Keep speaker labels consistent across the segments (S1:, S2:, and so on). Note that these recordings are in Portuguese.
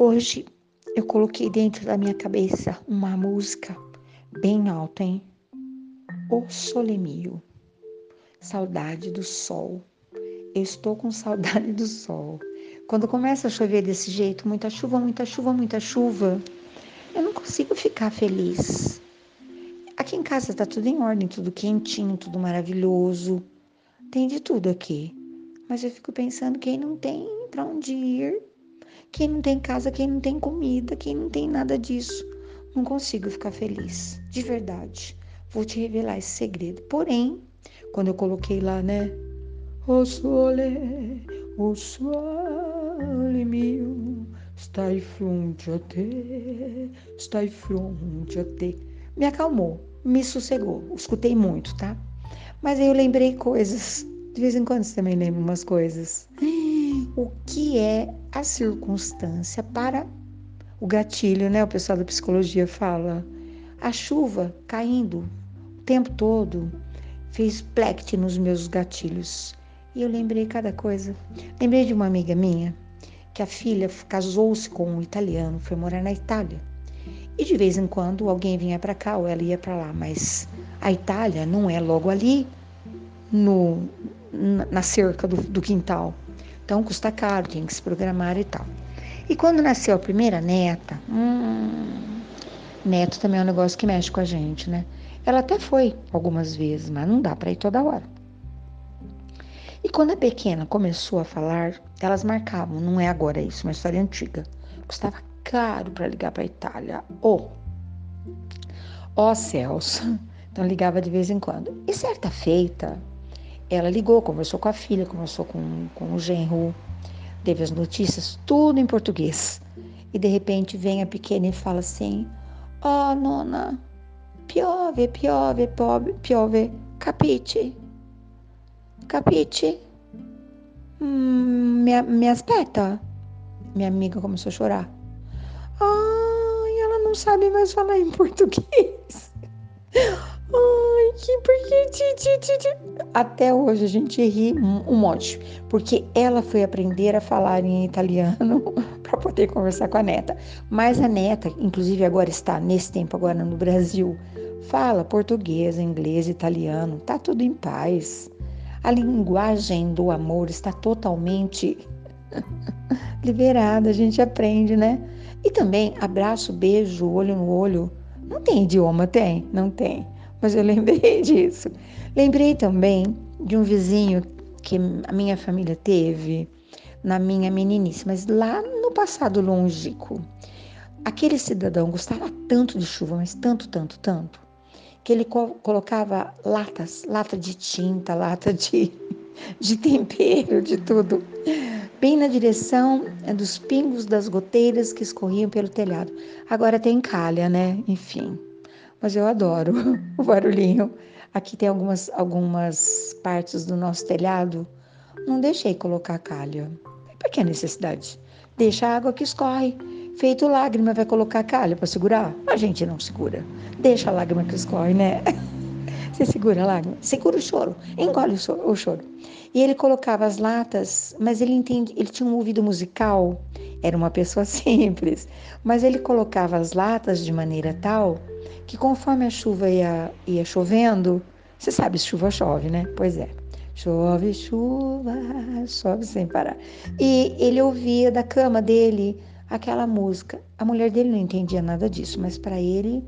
S1: Hoje eu coloquei dentro da minha cabeça uma música bem alta, hein? O Solemio. Saudade do sol. Eu estou com saudade do sol. Quando começa a chover desse jeito, muita chuva, muita chuva, muita chuva, eu não consigo ficar feliz. Aqui em casa tá tudo em ordem, tudo quentinho, tudo maravilhoso. Tem de tudo aqui. Mas eu fico pensando quem não tem para onde ir, quem não tem casa, quem não tem comida, quem não tem nada disso, não consigo ficar feliz, de verdade. Vou te revelar esse segredo. Porém, quando eu coloquei lá, né? O sole, o sole mio, stai fronte a te, stai fronte a te. Me acalmou me sossegou. Escutei muito, tá? Mas aí eu lembrei coisas. De vez em quando você também lembra umas coisas. O que é a circunstância para o gatilho, né? O pessoal da psicologia fala. A chuva caindo o tempo todo fez plect nos meus gatilhos. E eu lembrei cada coisa. Lembrei de uma amiga minha que a filha casou-se com um italiano, foi morar na Itália. E de vez em quando alguém vinha para cá ou ela ia para lá, mas a Itália não é logo ali no, na cerca do, do quintal. Então custa caro, tem que se programar e tal. E quando nasceu a primeira neta, hum, neto também é um negócio que mexe com a gente, né? Ela até foi algumas vezes, mas não dá para ir toda hora. E quando a pequena começou a falar, elas marcavam, não é agora isso, uma história antiga. Custava caro para ligar para a Itália. Ó oh, céus. Então ligava de vez em quando. E certa feita, ela ligou, conversou com a filha, conversou com, com o genro, teve as notícias, tudo em português. E de repente vem a pequena e fala assim: Ó, oh, nona, piove, piove, piove, piove, capite? Capite? Hum, me, me aspetta? Minha amiga começou a chorar. Ai, ela não sabe mais falar em português. Ai. Até hoje a gente ri um monte, porque ela foi aprender a falar em italiano para poder conversar com a neta. Mas a neta, inclusive agora está nesse tempo agora no Brasil, fala português, inglês, italiano, tá tudo em paz. A linguagem do amor está totalmente liberada, a gente aprende, né? E também abraço, beijo, olho no olho. Não tem idioma, tem? Não tem. Mas eu lembrei disso. Lembrei também de um vizinho que a minha família teve na minha meninice, mas lá no passado longínquo. Aquele cidadão gostava tanto de chuva, mas tanto, tanto, tanto, que ele co colocava latas, lata de tinta, lata de, de tempero, de tudo, bem na direção é, dos pingos das goteiras que escorriam pelo telhado. Agora tem calha, né? Enfim. Mas eu adoro o barulhinho. Aqui tem algumas, algumas partes do nosso telhado. Não deixei colocar calha. Para que a necessidade? Deixa a água que escorre. Feito lágrima, vai colocar calha para segurar? A gente não segura. Deixa a lágrima que escorre, né? Você segura a lágrima, segura o choro, engole o choro. E ele colocava as latas, mas ele entende, ele tinha um ouvido musical, era uma pessoa simples, mas ele colocava as latas de maneira tal que conforme a chuva ia, ia chovendo, você sabe, chuva chove, né? Pois é. Chove, chuva, chove sem parar. E ele ouvia da cama dele aquela música. A mulher dele não entendia nada disso, mas para ele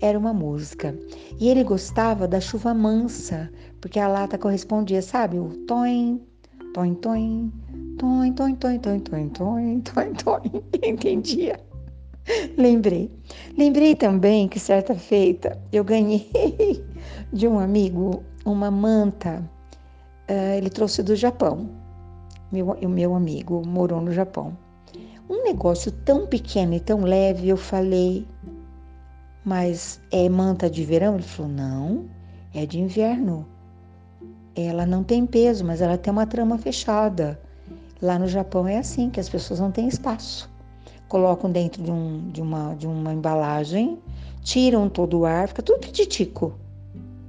S1: era uma música. E ele gostava da chuva mansa, porque a lata correspondia, sabe? O toim, toim, toim, toim, toim, toim, toim, toim, toim, toim, toim. Entendia? Lembrei. Lembrei também que certa feita eu ganhei de um amigo uma manta. Uh, ele trouxe do Japão. Meu, o meu amigo morou no Japão. Um negócio tão pequeno e tão leve, eu falei, mas é manta de verão? Ele falou: não, é de inverno. Ela não tem peso, mas ela tem uma trama fechada. Lá no Japão é assim, que as pessoas não têm espaço. Colocam dentro de, um, de, uma, de uma embalagem, tiram todo o ar, fica tudo pititico.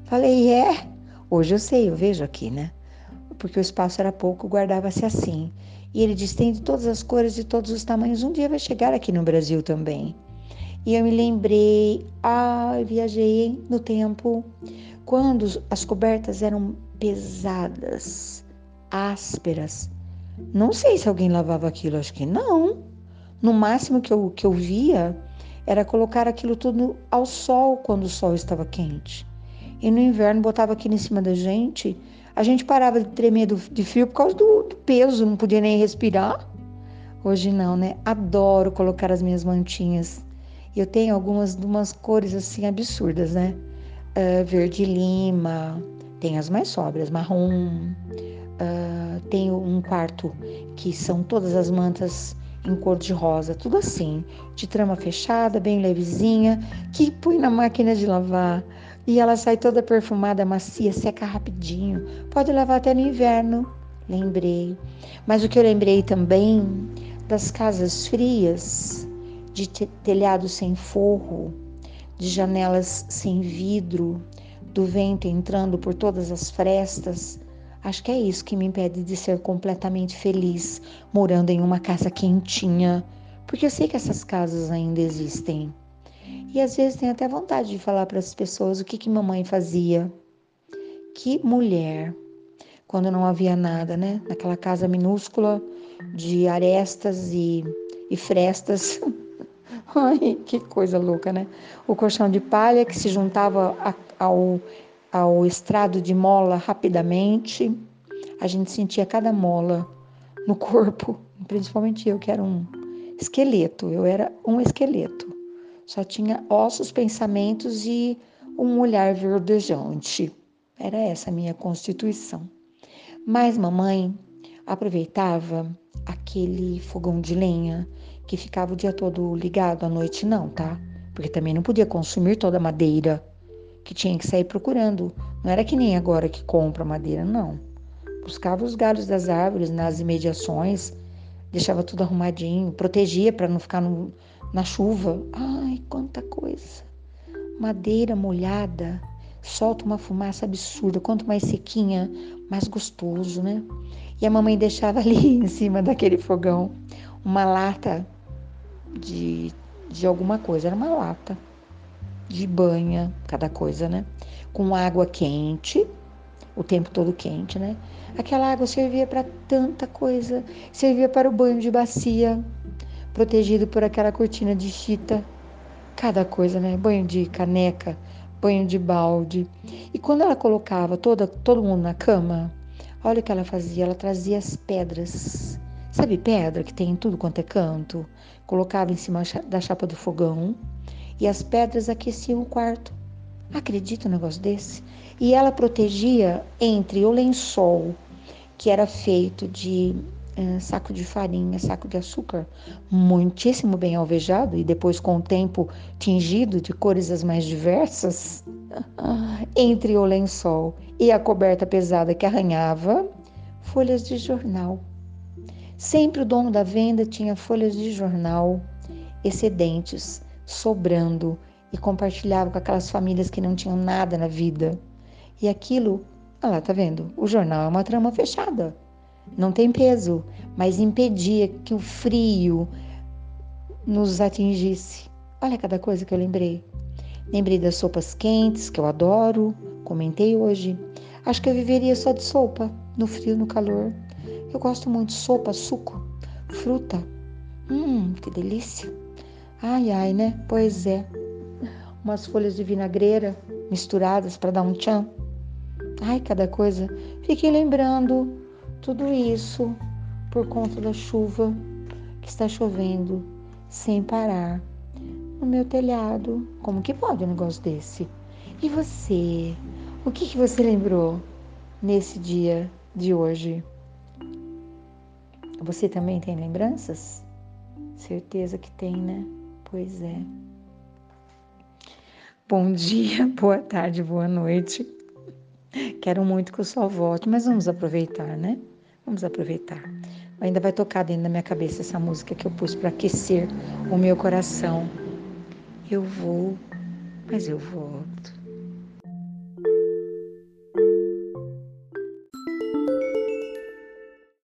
S1: Falei, é? Hoje eu sei, eu vejo aqui, né? Porque o espaço era pouco, guardava-se assim. E ele diz: tem de todas as cores, de todos os tamanhos. Um dia vai chegar aqui no Brasil também. E eu me lembrei, ah, viajei no tempo quando as cobertas eram pesadas, ásperas. Não sei se alguém lavava aquilo, acho que não. No máximo que eu, que eu via era colocar aquilo tudo ao sol quando o sol estava quente. E no inverno botava aquilo em cima da gente a gente parava de tremer do, de frio por causa do, do peso, não podia nem respirar. Hoje não, né? Adoro colocar as minhas mantinhas. Eu tenho algumas de umas cores assim absurdas, né? Uh, verde lima, tem as mais sóbrias, marrom. Uh, tenho um quarto que são todas as mantas em cor de rosa, tudo assim, de trama fechada, bem levezinha, que põe na máquina de lavar e ela sai toda perfumada, macia, seca rapidinho. Pode lavar até no inverno. Lembrei. Mas o que eu lembrei também das casas frias, de telhado sem forro, de janelas sem vidro, do vento entrando por todas as frestas. Acho que é isso que me impede de ser completamente feliz morando em uma casa quentinha, porque eu sei que essas casas ainda existem. E às vezes tem até vontade de falar para as pessoas o que, que mamãe fazia. Que mulher, quando não havia nada, né? Naquela casa minúscula de arestas e, e frestas. Ai, que coisa louca, né? O colchão de palha que se juntava ao, ao estrado de mola rapidamente. A gente sentia cada mola no corpo, principalmente eu que era um esqueleto, eu era um esqueleto. Só tinha ossos, pensamentos e um olhar verdejante. Era essa a minha constituição. Mas mamãe aproveitava aquele fogão de lenha que ficava o dia todo ligado à noite, não, tá? Porque também não podia consumir toda a madeira, que tinha que sair procurando. Não era que nem agora que compra madeira, não. Buscava os galhos das árvores nas imediações, deixava tudo arrumadinho, protegia para não ficar no, na chuva. Ai, quanta coisa. Madeira molhada solta uma fumaça absurda. Quanto mais sequinha, mais gostoso, né? E a mamãe deixava ali em cima daquele fogão uma lata de, de alguma coisa. Era uma lata de banha, cada coisa, né? Com água quente, o tempo todo quente, né? Aquela água servia para tanta coisa. Servia para o banho de bacia, protegido por aquela cortina de chita. Cada coisa, né? Banho de caneca, banho de balde. E quando ela colocava toda, todo mundo na cama, olha o que ela fazia. Ela trazia as pedras. Sabe pedra que tem em tudo quanto é canto? Colocava em cima da chapa do fogão e as pedras aqueciam o quarto. Acredita um negócio desse? E ela protegia entre o lençol, que era feito de é, saco de farinha, saco de açúcar, muitíssimo bem alvejado e depois com o tempo tingido de cores as mais diversas, entre o lençol e a coberta pesada que arranhava, folhas de jornal. Sempre o dono da venda tinha folhas de jornal excedentes, sobrando e compartilhava com aquelas famílias que não tinham nada na vida. E aquilo, olha lá, tá vendo? O jornal é uma trama fechada não tem peso, mas impedia que o frio nos atingisse. Olha cada coisa que eu lembrei. Lembrei das sopas quentes, que eu adoro, comentei hoje. Acho que eu viveria só de sopa, no frio, no calor. Eu gosto muito de sopa, suco, fruta. Hum, que delícia. Ai, ai, né? Pois é. Umas folhas de vinagreira misturadas para dar um tchan. Ai, cada coisa. Fiquei lembrando tudo isso por conta da chuva que está chovendo sem parar no meu telhado. Como que pode um negócio desse? E você? O que, que você lembrou nesse dia de hoje? Você também tem lembranças? Certeza que tem, né? Pois é. Bom dia, boa tarde, boa noite. Quero muito que o sol volte, mas vamos aproveitar, né? Vamos aproveitar. Ainda vai tocar dentro da minha cabeça essa música que eu pus para aquecer o meu coração. Eu vou, mas eu volto.